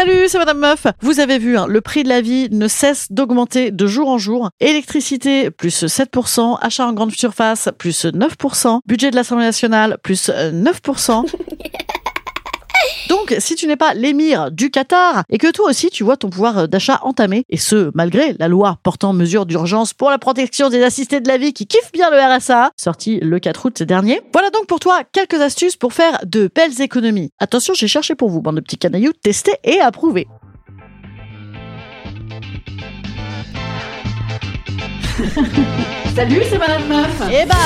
Salut, c'est Madame Meuf. Vous avez vu, hein, le prix de la vie ne cesse d'augmenter de jour en jour. Électricité, plus 7%. Achat en grande surface, plus 9%. Budget de l'Assemblée nationale, plus 9%. Donc, si tu n'es pas l'émir du Qatar et que toi aussi tu vois ton pouvoir d'achat entamé, et ce, malgré la loi portant mesures d'urgence pour la protection des assistés de la vie qui kiffent bien le RSA, sorti le 4 août dernier, voilà donc pour toi quelques astuces pour faire de belles économies. Attention, j'ai cherché pour vous, bande de petits canailloux, testés et approuvés. Salut, c'est Madame Meuf. Et bam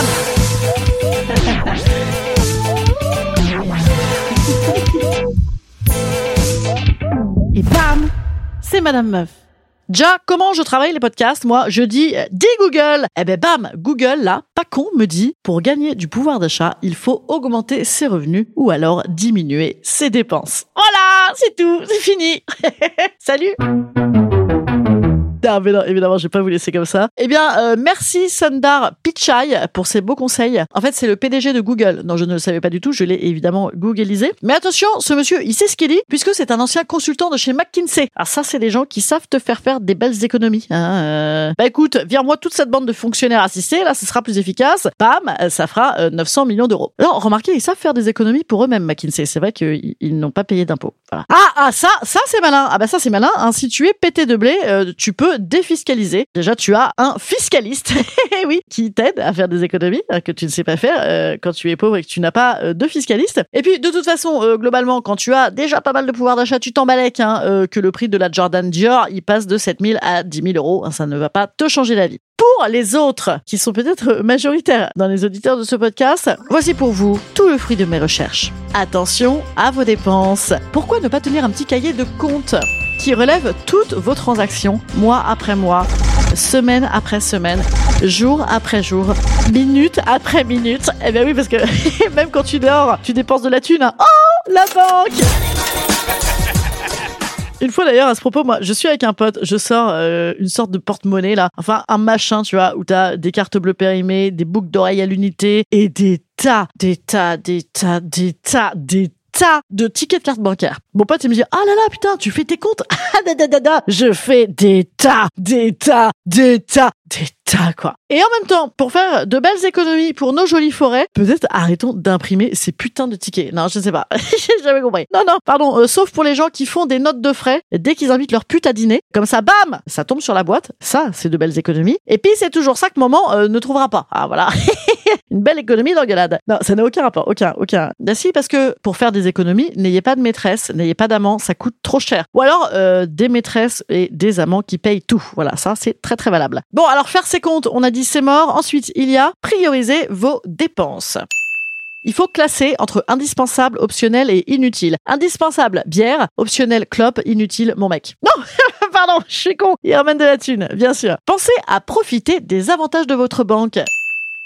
bam C'est Madame Meuf. Déjà, comment je travaille les podcasts? Moi, je dis euh, dis Google. Eh ben bam, Google là, pas con, me dit pour gagner du pouvoir d'achat, il faut augmenter ses revenus ou alors diminuer ses dépenses. Voilà, c'est tout, c'est fini. Salut. Non, mais non, évidemment, je vais pas vous laisser comme ça. Eh bien, euh, merci Sundar Pichai pour ces beaux conseils. En fait, c'est le PDG de Google. Non, je ne le savais pas du tout. Je l'ai évidemment googlisé. Mais attention, ce monsieur, il sait ce qu'il dit, puisque c'est un ancien consultant de chez McKinsey. Alors ça, c'est des gens qui savent te faire faire des belles économies. hein, euh. Bah écoute, vire-moi toute cette bande de fonctionnaires assistés. Là, ce sera plus efficace. Bam, euh, ça fera euh, 900 millions d'euros. Alors, remarquez, ils savent faire des économies pour eux-mêmes, McKinsey. C'est vrai qu'ils ils n'ont pas payé d'impôts. Ah, ah, ça, ça c'est malin. Ah bah ça c'est malin. Hein. Si tu es pété de blé, euh, tu peux défiscaliser. Déjà, tu as un fiscaliste, Eh oui, qui t'aide à faire des économies hein, que tu ne sais pas faire euh, quand tu es pauvre et que tu n'as pas euh, de fiscaliste. Et puis, de toute façon, euh, globalement, quand tu as déjà pas mal de pouvoir d'achat, tu t'en balèques hein, que le prix de la Jordan Dior, il passe de 7000 à 10 000 euros. Hein, Ça ne va pas te changer la vie. Pour les autres, qui sont peut-être majoritaires dans les auditeurs de ce podcast, voici pour vous tout le fruit de mes recherches. Attention à vos dépenses. Pourquoi ne pas tenir un petit cahier de compte qui relève toutes vos transactions, mois après mois, semaine après semaine, jour après jour, minute après minute. Eh bien oui, parce que même quand tu dors, tu dépenses de la thune. Oh, la banque une fois d'ailleurs, à ce propos, moi, je suis avec un pote, je sors euh, une sorte de porte-monnaie là, enfin un machin, tu vois, où t'as des cartes bleues périmées, des boucles d'oreilles à l'unité et des tas, des tas, des tas, des tas, des tas de tickets de carte bancaire. Mon pote, il me dit, ah là là, putain, tu fais tes comptes? Ah da da da da Je fais des tas, des tas, des tas, des tas, quoi. Et en même temps, pour faire de belles économies pour nos jolies forêts, peut-être arrêtons d'imprimer ces putains de tickets. Non, je sais pas. J'ai jamais compris. Non, non, pardon, euh, sauf pour les gens qui font des notes de frais dès qu'ils invitent leur pute à dîner. Comme ça, bam Ça tombe sur la boîte. Ça, c'est de belles économies. Et puis, c'est toujours ça que maman euh, ne trouvera pas. Ah, voilà. Une belle économie d'engueulade. Non, ça n'a aucun rapport. Aucun, aucun. Bah si, parce que pour faire des économies, n'ayez pas de maîtresse, n'ayez pas d'amant, ça coûte trop cher. Ou alors, euh, des maîtresses et des amants qui payent tout. Voilà, ça, c'est très très valable. Bon, alors faire ses comptes, on a dit c'est mort. Ensuite, il y a prioriser vos dépenses. Il faut classer entre indispensable, optionnel et inutile. Indispensable, bière. Optionnel, clope. Inutile, mon mec. Non, pardon, je suis con. Il ramène de la thune, bien sûr. Pensez à profiter des avantages de votre banque.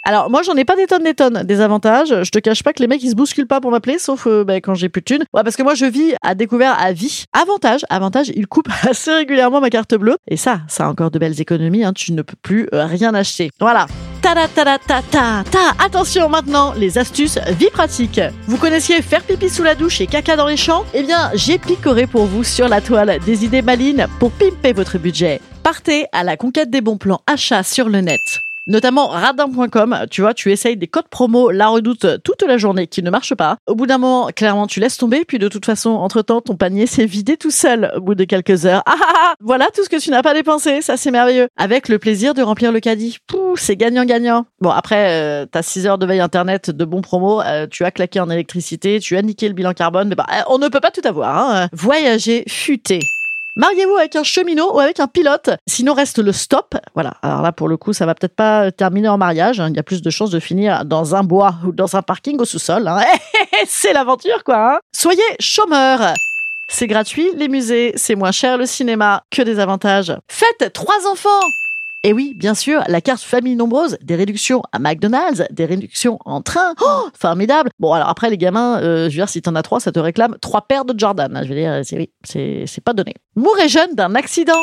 Alors moi j'en ai pas des tonnes des tonnes des avantages. Je te cache pas que les mecs ils se bousculent pas pour m'appeler sauf euh, bah, quand j'ai plus de thunes. Ouais parce que moi je vis à découvert à vie. Avantage, avantage, ils coupent assez régulièrement ma carte bleue et ça, ça a encore de belles économies. Hein, tu ne peux plus euh, rien acheter. Voilà. Tada tada ta ta ta. Attention maintenant, les astuces vie pratique. Vous connaissiez faire pipi sous la douche et caca dans les champs? Eh bien, j'ai picoré pour vous sur la toile des idées malines pour pimper votre budget. Partez à la conquête des bons plans achats sur le net. Notamment radin.com. Tu vois, tu essayes des codes promo, la redoute toute la journée qui ne marchent pas. Au bout d'un moment, clairement, tu laisses tomber, puis de toute façon, entre-temps, ton panier s'est vidé tout seul au bout de quelques heures. Ah, ah, ah voilà tout ce que tu n'as pas dépensé, ça c'est merveilleux. Avec le plaisir de remplir le caddie. Pouh, c'est gagnant-gagnant. Bon, après, euh, t'as 6 heures de veille internet de bons promos, euh, tu as claqué en électricité, tu as niqué le bilan carbone, mais bah, euh, on ne peut pas tout avoir. Hein. Voyager futé. Mariez-vous avec un cheminot ou avec un pilote, sinon reste le stop. Voilà. Alors là, pour le coup, ça va peut-être pas terminer en mariage. hein. Il y a plus de chances de finir dans un bois ou dans un parking au sous-sol. hein. c'est l'aventure, quoi. hein. Soyez chômeur. C'est gratuit, les musées, c'est moins cher le cinéma, que des avantages. Faites trois enfants et oui, bien sûr, la carte famille nombreuse, des réductions à McDonald's, des réductions en train. Oh, formidable. Bon, alors après, les gamins, euh, je veux dire, si t'en as trois, ça te réclame trois paires de Jordan. Je veux dire, c'est oui, c'est c'est pas donné. Mourrez jeune d'un accident.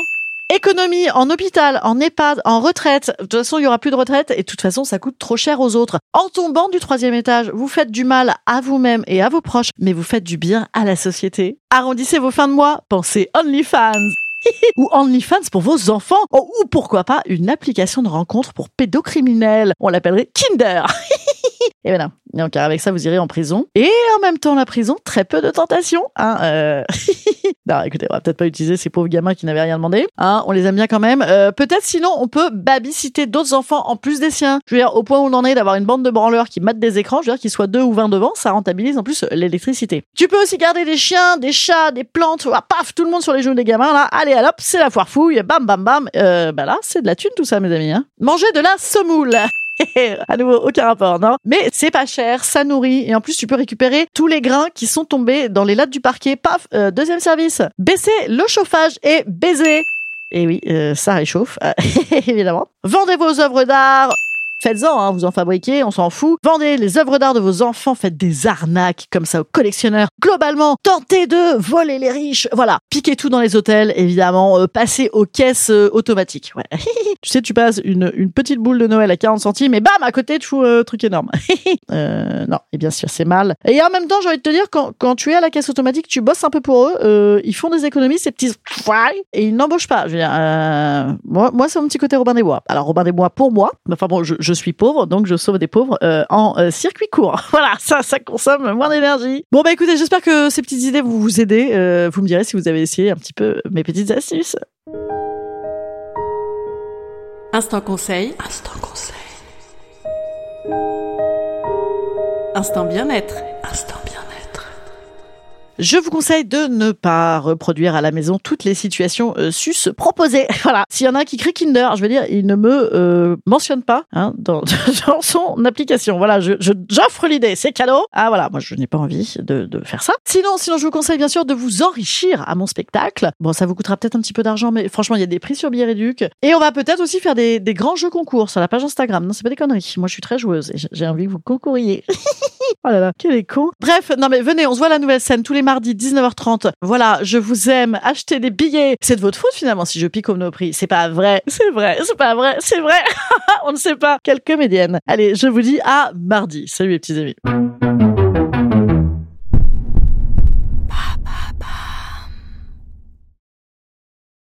Économie en hôpital, en EHPAD, en retraite. De toute façon, il y aura plus de retraite et de toute façon, ça coûte trop cher aux autres. En tombant du troisième étage, vous faites du mal à vous-même et à vos proches, mais vous faites du bien à la société. Arrondissez vos fins de mois, pensez OnlyFans. ou OnlyFans pour vos enfants, Oh, ou pourquoi pas une application de rencontre pour pédocriminels. On l'appellerait Kinder. Et voilà. Donc avec ça, vous irez en prison. Et en même temps, la prison, très peu de tentations. Hein, euh. non, écoutez, on va peut-être pas utiliser ces pauvres gamins qui n'avaient rien demandé. Hein, on les aime bien quand même. Euh, peut-être sinon, on peut babysitter d'autres enfants en plus des siens. Je veux dire, au point où on en est d'avoir une bande de branleurs qui matent des écrans, je veux dire qu'ils soient deux ou vingt devant, ça rentabilise en plus l'électricité. Tu peux aussi garder des chiens, des chats, des plantes, ah, paf, tout le monde sur les genoux des gamins, là. Allez, hop, c'est la foire fouille, bam, bam, bam. Euh, bah là, c'est de la thune tout ça, mes amis. Hein. Manger de la semoule. à nouveau, aucun rapport, non Mais c'est pas cher, ça nourrit, et en plus, tu peux récupérer tous les grains qui sont tombés dans les lattes du parquet. Paf, euh, deuxième service. Baisser le chauffage et baiser. Et oui, euh, ça réchauffe, évidemment. Vendez vos œuvres d'art. Faites-en, hein, vous en fabriquez, on s'en fout. Vendez les œuvres d'art de vos enfants, faites des arnaques comme ça aux collectionneurs. Globalement, tentez de voler les riches. Voilà, piquez tout dans les hôtels, évidemment. Euh, passez aux caisses euh, automatiques. Ouais. tu sais, tu passes une, une petite boule de Noël à 40 centimes et bam, à côté, tu fous un truc énorme. euh, non, et bien sûr, c'est mal. Et en même temps, j'ai envie de te dire, quand, quand tu es à la caisse automatique, tu bosses un peu pour eux, euh, ils font des économies, ces petits et ils n'embauchent pas. Je veux dire, euh, moi, moi c'est mon petit côté Robin des Bois. Alors, Robin des Bois pour moi, enfin bon, je, je suis pauvre, donc je sauve des pauvres euh, en euh, circuit court. voilà, ça, ça consomme moins d'énergie. Bon, bah écoutez, j'espère que ces petites idées vont vous aider. Euh, vous me direz si vous avez essayé un petit peu mes petites astuces. Instant conseil. Instant conseil. Instant bien-être. Je vous conseille de ne pas reproduire à la maison toutes les situations euh, sus proposées. Voilà. S'il y en a un qui crie Kinder, je veux dire, il ne me euh, mentionne pas hein, dans, dans son application. Voilà, je je- j'offre l'idée, c'est cadeau. Ah voilà, moi je n'ai pas envie de, de faire ça. Sinon, sinon, je vous conseille bien sûr de vous enrichir à mon spectacle. Bon, ça vous coûtera peut-être un petit peu d'argent, mais franchement, il y a des prix sur Billet Réduc. Et on va peut-être aussi faire des, des grands jeux concours sur la page Instagram. Non, c'est pas des conneries. Moi, je suis très joueuse et j'ai envie que vous concouriez. Oh là là, quel est con. Bref, non mais venez, on se voit la nouvelle scène tous les mardis 19h30. Voilà, je vous aime, achetez des billets. C'est de votre faute finalement si je pique au prix. C'est pas vrai, c'est vrai, c'est pas vrai, c'est vrai. on ne sait pas. Quelle comédienne. Allez, je vous dis à mardi. Salut les petits amis.